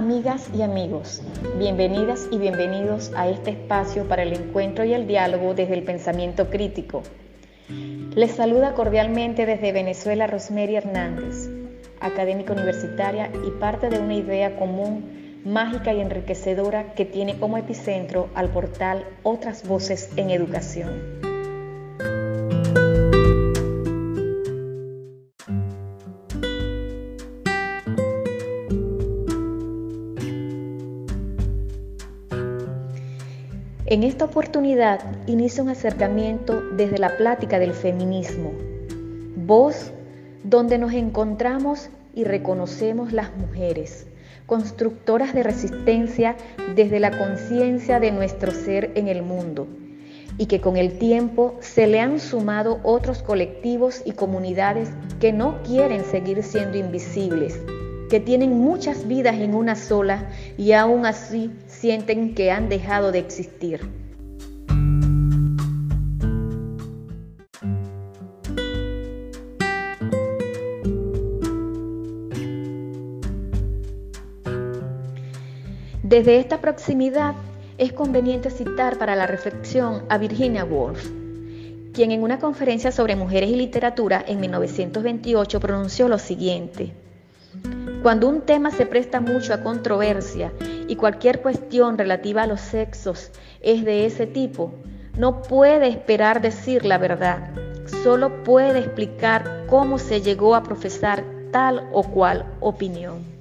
amigas y amigos, bienvenidas y bienvenidos a este espacio para el encuentro y el diálogo desde el pensamiento crítico. Les saluda cordialmente desde Venezuela Rosemary Hernández, académica universitaria y parte de una idea común, mágica y enriquecedora que tiene como epicentro al portal Otras Voces en Educación. En esta oportunidad inicia un acercamiento desde la plática del feminismo, voz donde nos encontramos y reconocemos las mujeres, constructoras de resistencia desde la conciencia de nuestro ser en el mundo, y que con el tiempo se le han sumado otros colectivos y comunidades que no quieren seguir siendo invisibles, que tienen muchas vidas en una sola y aún así sienten que han dejado de existir. Desde esta proximidad es conveniente citar para la reflexión a Virginia Woolf, quien en una conferencia sobre mujeres y literatura en 1928 pronunció lo siguiente. Cuando un tema se presta mucho a controversia y cualquier cuestión relativa a los sexos es de ese tipo, no puede esperar decir la verdad, solo puede explicar cómo se llegó a profesar tal o cual opinión.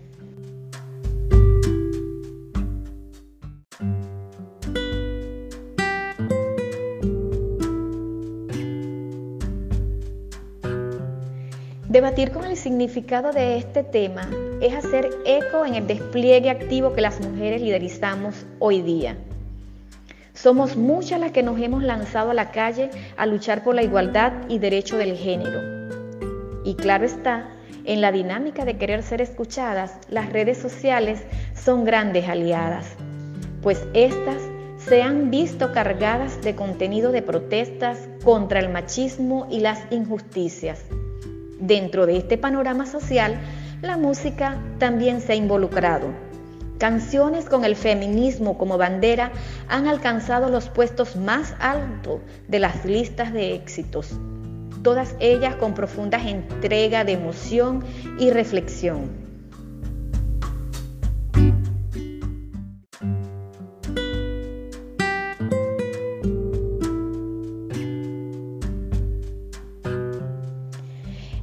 Debatir con el significado de este tema es hacer eco en el despliegue activo que las mujeres liderizamos hoy día. Somos muchas las que nos hemos lanzado a la calle a luchar por la igualdad y derecho del género. Y claro está, en la dinámica de querer ser escuchadas, las redes sociales son grandes aliadas, pues estas se han visto cargadas de contenido de protestas contra el machismo y las injusticias Dentro de este panorama social, la música también se ha involucrado. Canciones con el feminismo como bandera han alcanzado los puestos más altos de las listas de éxitos, todas ellas con profunda entrega de emoción y reflexión.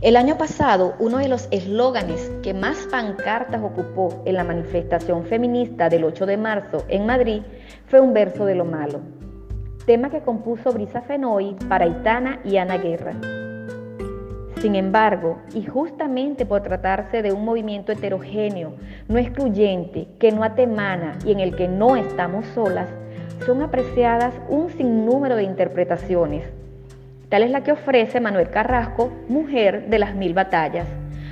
El año pasado, uno de los eslóganes que más pancartas ocupó en la manifestación feminista del 8 de marzo en Madrid fue un verso de lo malo, tema que compuso Brisa Fenoy para Itana y Ana Guerra. Sin embargo, y justamente por tratarse de un movimiento heterogéneo, no excluyente, que no atemana y en el que no estamos solas, son apreciadas un sinnúmero de interpretaciones Tal es la que ofrece Manuel Carrasco, Mujer de las Mil Batallas,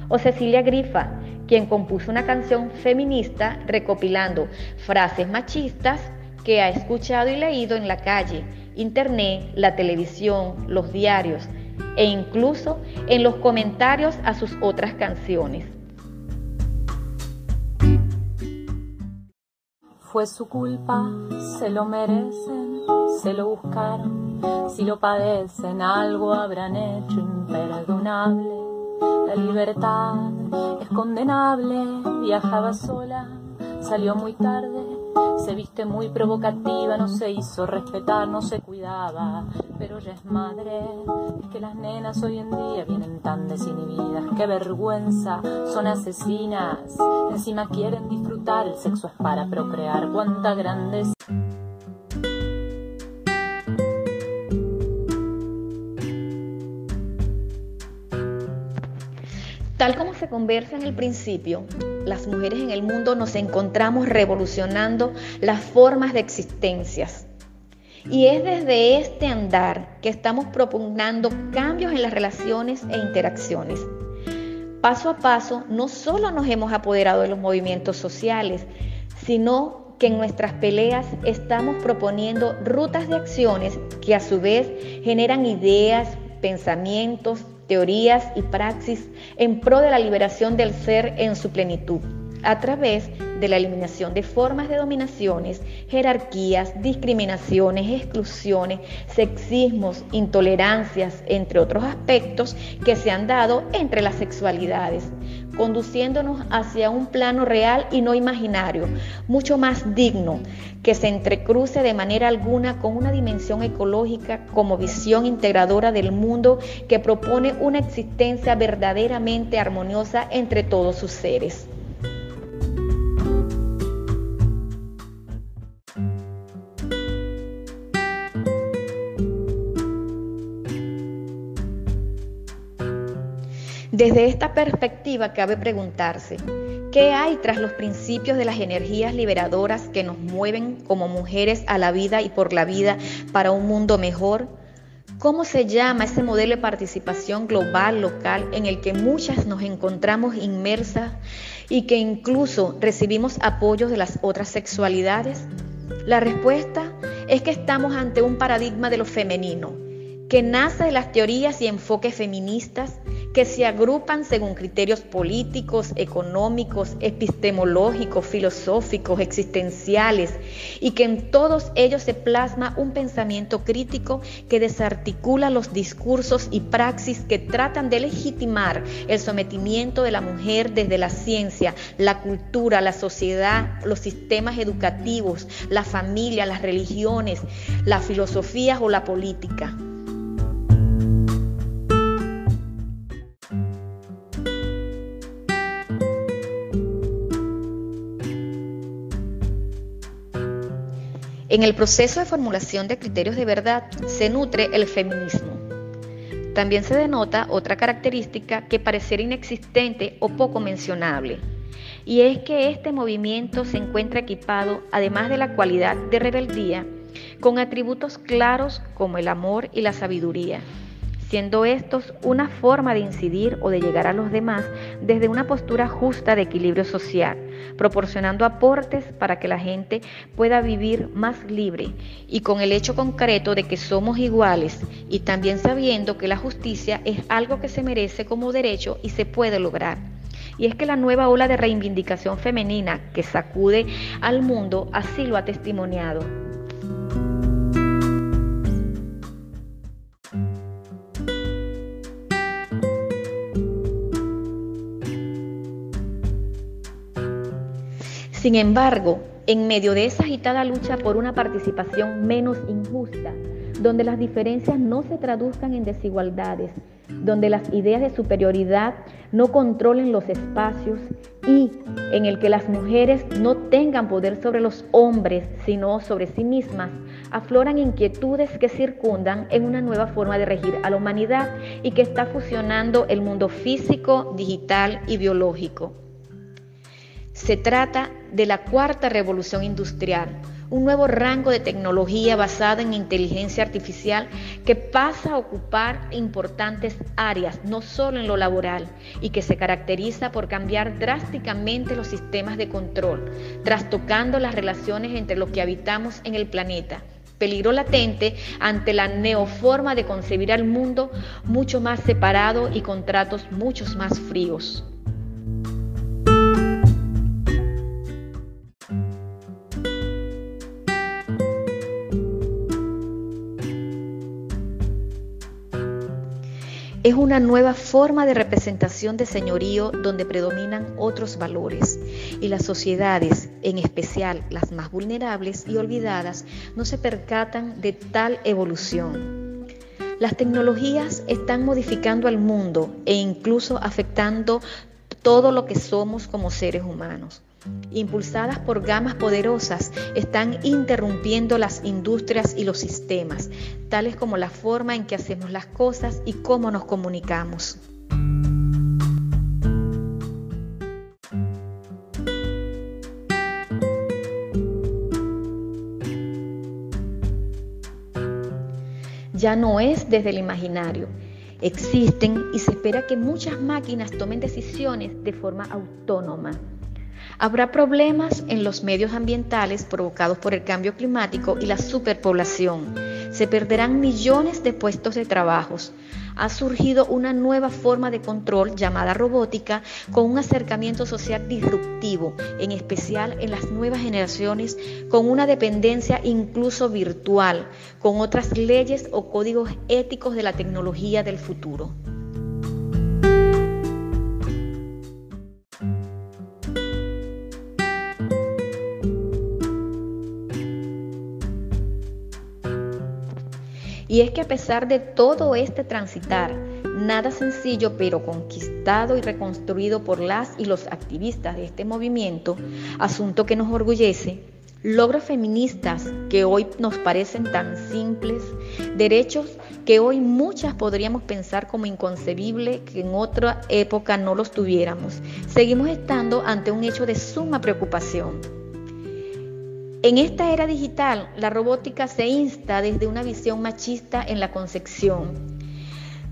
o Cecilia Grifa, quien compuso una canción feminista recopilando frases machistas que ha escuchado y leído en la calle, internet, la televisión, los diarios e incluso en los comentarios a sus otras canciones. Fue su culpa, se lo merecen, se lo buscaron si lo padecen, algo habrán hecho imperdonable. La libertad es condenable, viajaba sola, salió muy tarde, se viste muy provocativa, no se hizo respetar, no se cuidaba, pero ya es madre. Es que las nenas hoy en día vienen tan desinhibidas, qué vergüenza, son asesinas, encima quieren disfrutar, el sexo es para procrear, cuánta grandeza. Tal como se conversa en el principio, las mujeres en el mundo nos encontramos revolucionando las formas de existencias. Y es desde este andar que estamos propugnando cambios en las relaciones e interacciones. Paso a paso, no solo nos hemos apoderado de los movimientos sociales, sino que en nuestras peleas estamos proponiendo rutas de acciones que a su vez generan ideas, pensamientos, teorías y praxis en pro de la liberación del ser en su plenitud, a través de la eliminación de formas de dominaciones, jerarquías, discriminaciones, exclusiones, sexismos, intolerancias, entre otros aspectos que se han dado entre las sexualidades, conduciéndonos hacia un plano real y no imaginario, mucho más digno, que se entrecruce de manera alguna con una dimensión ecológica como visión integradora del mundo que propone una existencia verdaderamente armoniosa entre todos sus seres. Desde esta perspectiva cabe preguntarse, ¿qué hay tras los principios de las energías liberadoras que nos mueven como mujeres a la vida y por la vida para un mundo mejor? ¿Cómo se llama ese modelo de participación global, local, en el que muchas nos encontramos inmersas y que incluso recibimos apoyos de las otras sexualidades? La respuesta es que estamos ante un paradigma de lo femenino, que nace de las teorías y enfoques feministas que se agrupan según criterios políticos, económicos, epistemológicos, filosóficos, existenciales, y que en todos ellos se plasma un pensamiento crítico que desarticula los discursos y praxis que tratan de legitimar el sometimiento de la mujer desde la ciencia, la cultura, la sociedad, los sistemas educativos, la familia, las religiones, las filosofías o la política. En el proceso de formulación de criterios de verdad se nutre el feminismo. También se denota otra característica que pareciera inexistente o poco mencionable, y es que este movimiento se encuentra equipado, además de la cualidad de rebeldía, con atributos claros como el amor y la sabiduría, siendo estos una forma de incidir o de llegar a los demás desde una postura justa de equilibrio social, proporcionando aportes para que la gente pueda vivir más libre y con el hecho concreto de que somos iguales y también sabiendo que la justicia es algo que se merece como derecho y se puede lograr. Y es que la nueva ola de reivindicación femenina que sacude al mundo así lo ha testimoniado. Sin embargo, en medio de esa agitada lucha por una participación menos injusta, donde las diferencias no se traduzcan en desigualdades, donde las ideas de superioridad no controlen los espacios y en el que las mujeres no tengan poder sobre los hombres, sino sobre sí mismas, afloran inquietudes que circundan en una nueva forma de regir a la humanidad y que está fusionando el mundo físico, digital y biológico. Se trata de la cuarta revolución industrial, un nuevo rango de tecnología basada en inteligencia artificial que pasa a ocupar importantes áreas, no solo en lo laboral, y que se caracteriza por cambiar drásticamente los sistemas de control, trastocando las relaciones entre los que habitamos en el planeta. Peligro latente ante la neoforma de concebir al mundo mucho más separado y con tratos mucho más fríos. Es una nueva forma de representación de señorío donde predominan otros valores y las sociedades, en especial las más vulnerables y olvidadas, no se percatan de tal evolución. Las tecnologías están modificando al mundo e incluso afectando todo lo que somos como seres humanos impulsadas por gamas poderosas, están interrumpiendo las industrias y los sistemas, tales como la forma en que hacemos las cosas y cómo nos comunicamos. Ya no es desde el imaginario, existen y se espera que muchas máquinas tomen decisiones de forma autónoma. Habrá problemas en los medios ambientales provocados por el cambio climático y la superpoblación. Se perderán millones de puestos de trabajos. Ha surgido una nueva forma de control llamada robótica con un acercamiento social disruptivo, en especial en las nuevas generaciones, con una dependencia incluso virtual, con otras leyes o códigos éticos de la tecnología del futuro. Y es que a pesar de todo este transitar, nada sencillo pero conquistado y reconstruido por las y los activistas de este movimiento, asunto que nos orgullece, logros feministas que hoy nos parecen tan simples, derechos que hoy muchas podríamos pensar como inconcebible que en otra época no los tuviéramos, seguimos estando ante un hecho de suma preocupación. En esta era digital, la robótica se insta desde una visión machista en la concepción.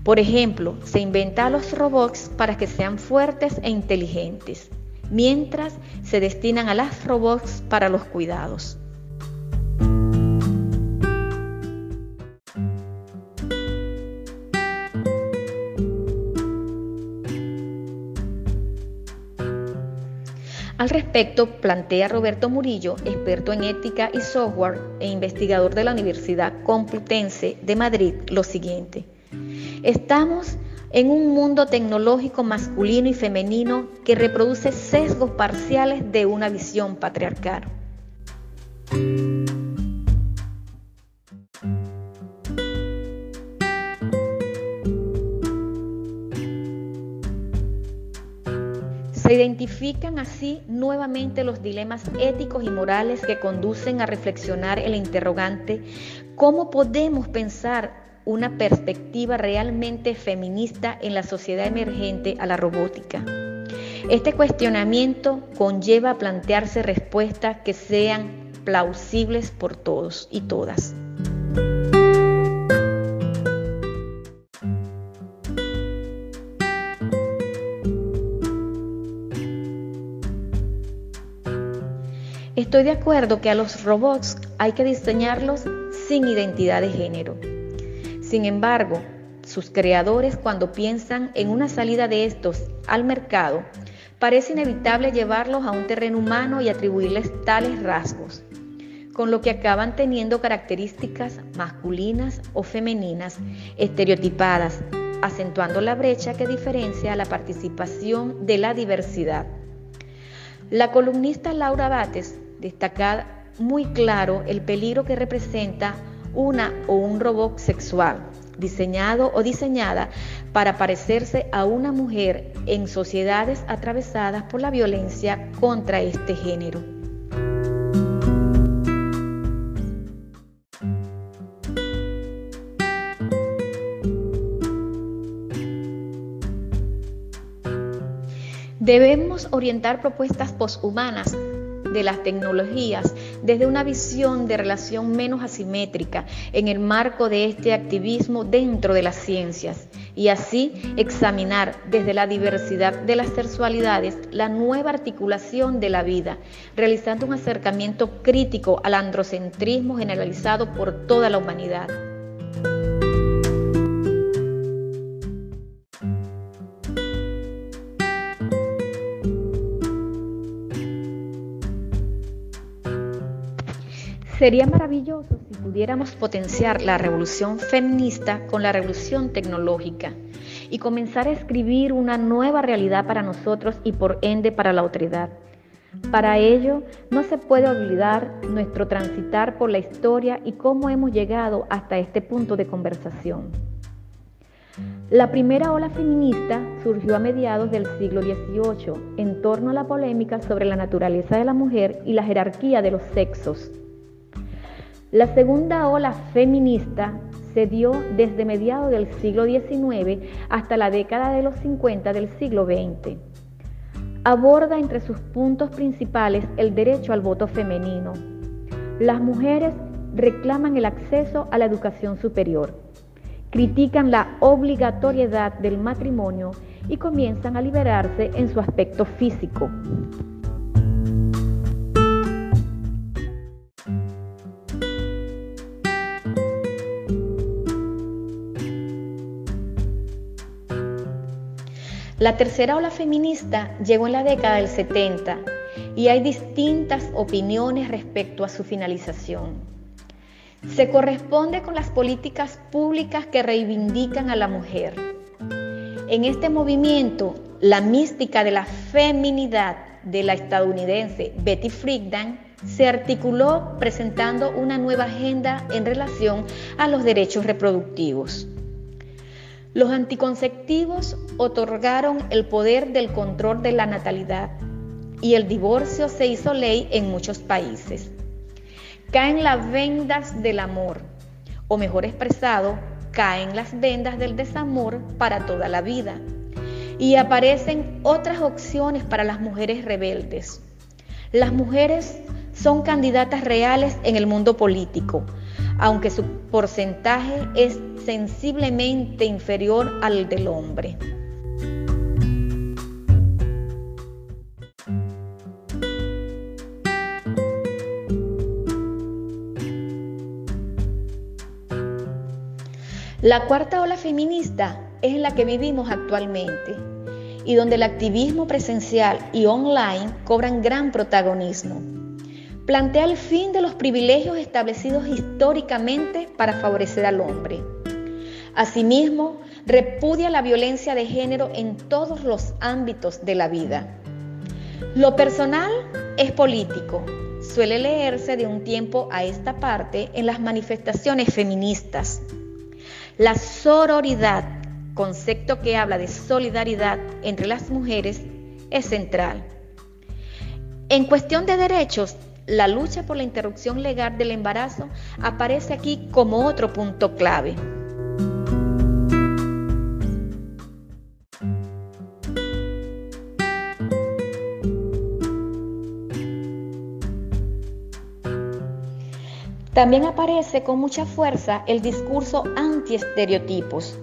Por ejemplo, se inventa a los robots para que sean fuertes e inteligentes, mientras se destinan a las robots para los cuidados. Al respecto, plantea Roberto Murillo, experto en ética y software e investigador de la Universidad Complutense de Madrid, lo siguiente. Estamos en un mundo tecnológico masculino y femenino que reproduce sesgos parciales de una visión patriarcal. Identifican así nuevamente los dilemas éticos y morales que conducen a reflexionar el interrogante, ¿cómo podemos pensar una perspectiva realmente feminista en la sociedad emergente a la robótica? Este cuestionamiento conlleva a plantearse respuestas que sean plausibles por todos y todas. Estoy de acuerdo que a los robots hay que diseñarlos sin identidad de género. Sin embargo, sus creadores cuando piensan en una salida de estos al mercado, parece inevitable llevarlos a un terreno humano y atribuirles tales rasgos, con lo que acaban teniendo características masculinas o femeninas estereotipadas, acentuando la brecha que diferencia la participación de la diversidad. La columnista Laura Bates destacar muy claro el peligro que representa una o un robot sexual diseñado o diseñada para parecerse a una mujer en sociedades atravesadas por la violencia contra este género. Debemos orientar propuestas poshumanas de las tecnologías desde una visión de relación menos asimétrica en el marco de este activismo dentro de las ciencias y así examinar desde la diversidad de las sexualidades la nueva articulación de la vida, realizando un acercamiento crítico al androcentrismo generalizado por toda la humanidad. Sería maravilloso si pudiéramos potenciar la revolución feminista con la revolución tecnológica y comenzar a escribir una nueva realidad para nosotros y por ende para la otredad. Para ello, no se puede olvidar nuestro transitar por la historia y cómo hemos llegado hasta este punto de conversación. La primera ola feminista surgió a mediados del siglo XVIII en torno a la polémica sobre la naturaleza de la mujer y la jerarquía de los sexos. La segunda ola feminista se dio desde mediados del siglo XIX hasta la década de los 50 del siglo XX. Aborda entre sus puntos principales el derecho al voto femenino. Las mujeres reclaman el acceso a la educación superior, critican la obligatoriedad del matrimonio y comienzan a liberarse en su aspecto físico. La tercera ola feminista llegó en la década del 70 y hay distintas opiniones respecto a su finalización. Se corresponde con las políticas públicas que reivindican a la mujer. En este movimiento, la mística de la feminidad de la estadounidense Betty Friedan se articuló presentando una nueva agenda en relación a los derechos reproductivos. Los anticonceptivos otorgaron el poder del control de la natalidad y el divorcio se hizo ley en muchos países. Caen las vendas del amor, o mejor expresado, caen las vendas del desamor para toda la vida. Y aparecen otras opciones para las mujeres rebeldes. Las mujeres son candidatas reales en el mundo político, aunque su porcentaje es sensiblemente inferior al del hombre. La cuarta ola feminista es la que vivimos actualmente y donde el activismo presencial y online cobran gran protagonismo plantea el fin de los privilegios establecidos históricamente para favorecer al hombre. Asimismo, repudia la violencia de género en todos los ámbitos de la vida. Lo personal es político. Suele leerse de un tiempo a esta parte en las manifestaciones feministas. La sororidad, concepto que habla de solidaridad entre las mujeres, es central. En cuestión de derechos, la lucha por la interrupción legal del embarazo aparece aquí como otro punto clave. También aparece con mucha fuerza el discurso anti-estereotipos.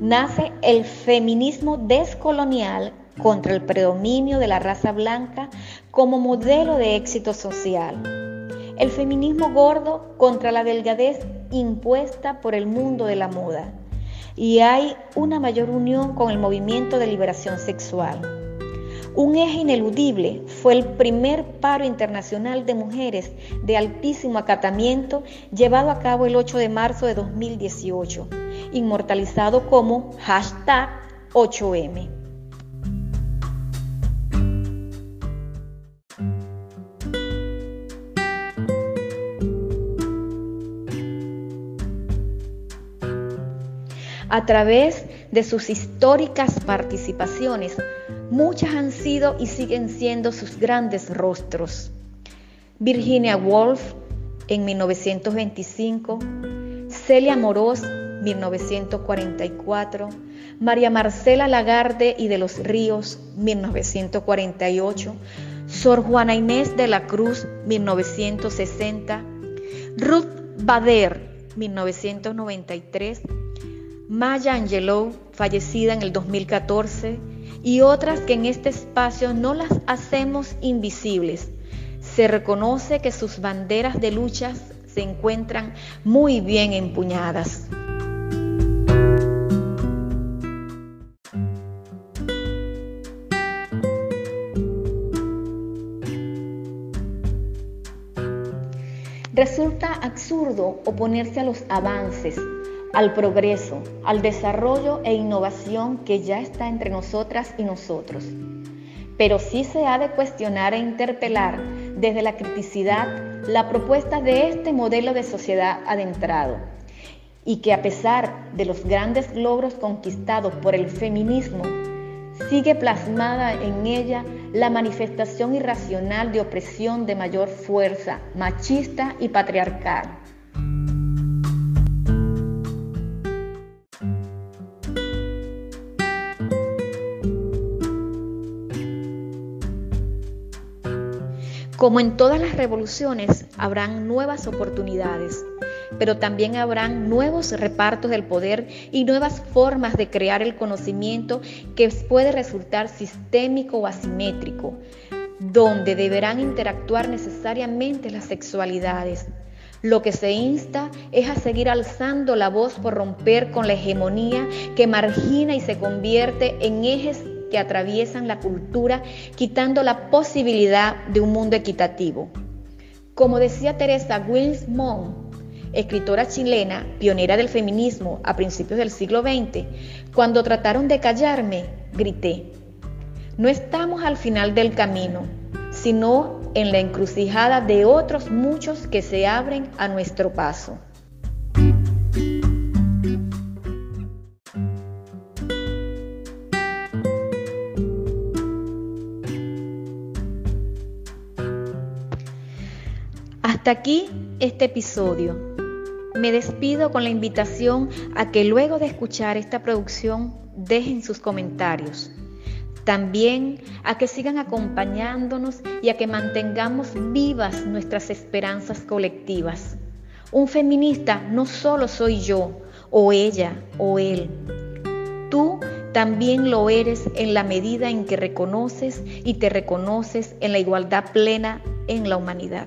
Nace el feminismo descolonial contra el predominio de la raza blanca como modelo de éxito social. El feminismo gordo contra la delgadez impuesta por el mundo de la moda. Y hay una mayor unión con el movimiento de liberación sexual. Un eje ineludible fue el primer paro internacional de mujeres de altísimo acatamiento llevado a cabo el 8 de marzo de 2018, inmortalizado como hashtag 8M. A través de sus históricas participaciones, muchas han sido y siguen siendo sus grandes rostros. Virginia Woolf en 1925, Celia Moros 1944, María Marcela Lagarde y de los Ríos 1948, Sor Juana Inés de la Cruz 1960, Ruth Bader 1993, Maya Angelou, fallecida en el 2014, y otras que en este espacio no las hacemos invisibles. Se reconoce que sus banderas de luchas se encuentran muy bien empuñadas. Resulta absurdo oponerse a los avances, al progreso, al desarrollo e innovación que ya está entre nosotras y nosotros. Pero sí se ha de cuestionar e interpelar desde la criticidad la propuesta de este modelo de sociedad adentrado y que a pesar de los grandes logros conquistados por el feminismo, sigue plasmada en ella la manifestación irracional de opresión de mayor fuerza, machista y patriarcal Como en todas las revoluciones, habrán nuevas oportunidades, pero también habrán nuevos repartos del poder y nuevas formas de crear el conocimiento que puede resultar sistémico o asimétrico, donde deberán interactuar necesariamente las sexualidades, Lo que se insta es a seguir alzando la voz por romper con la hegemonía que margina y se convierte en ejes que atraviesan la cultura, quitando la posibilidad de un mundo equitativo. Como decía Teresa Wills escritora chilena, pionera del feminismo a principios del siglo XX, cuando trataron de callarme, grité, no estamos al final del camino, sino en la encrucijada de otros muchos que se abren a nuestro paso. Hasta aquí este episodio. Me despido con la invitación a que luego de escuchar esta producción dejen sus comentarios también a que sigan acompañándonos y a que mantengamos vivas nuestras esperanzas colectivas. Un feminista no solo soy yo, o ella, o él. Tú también lo eres en la medida en que reconoces y te reconoces en la igualdad plena en la humanidad.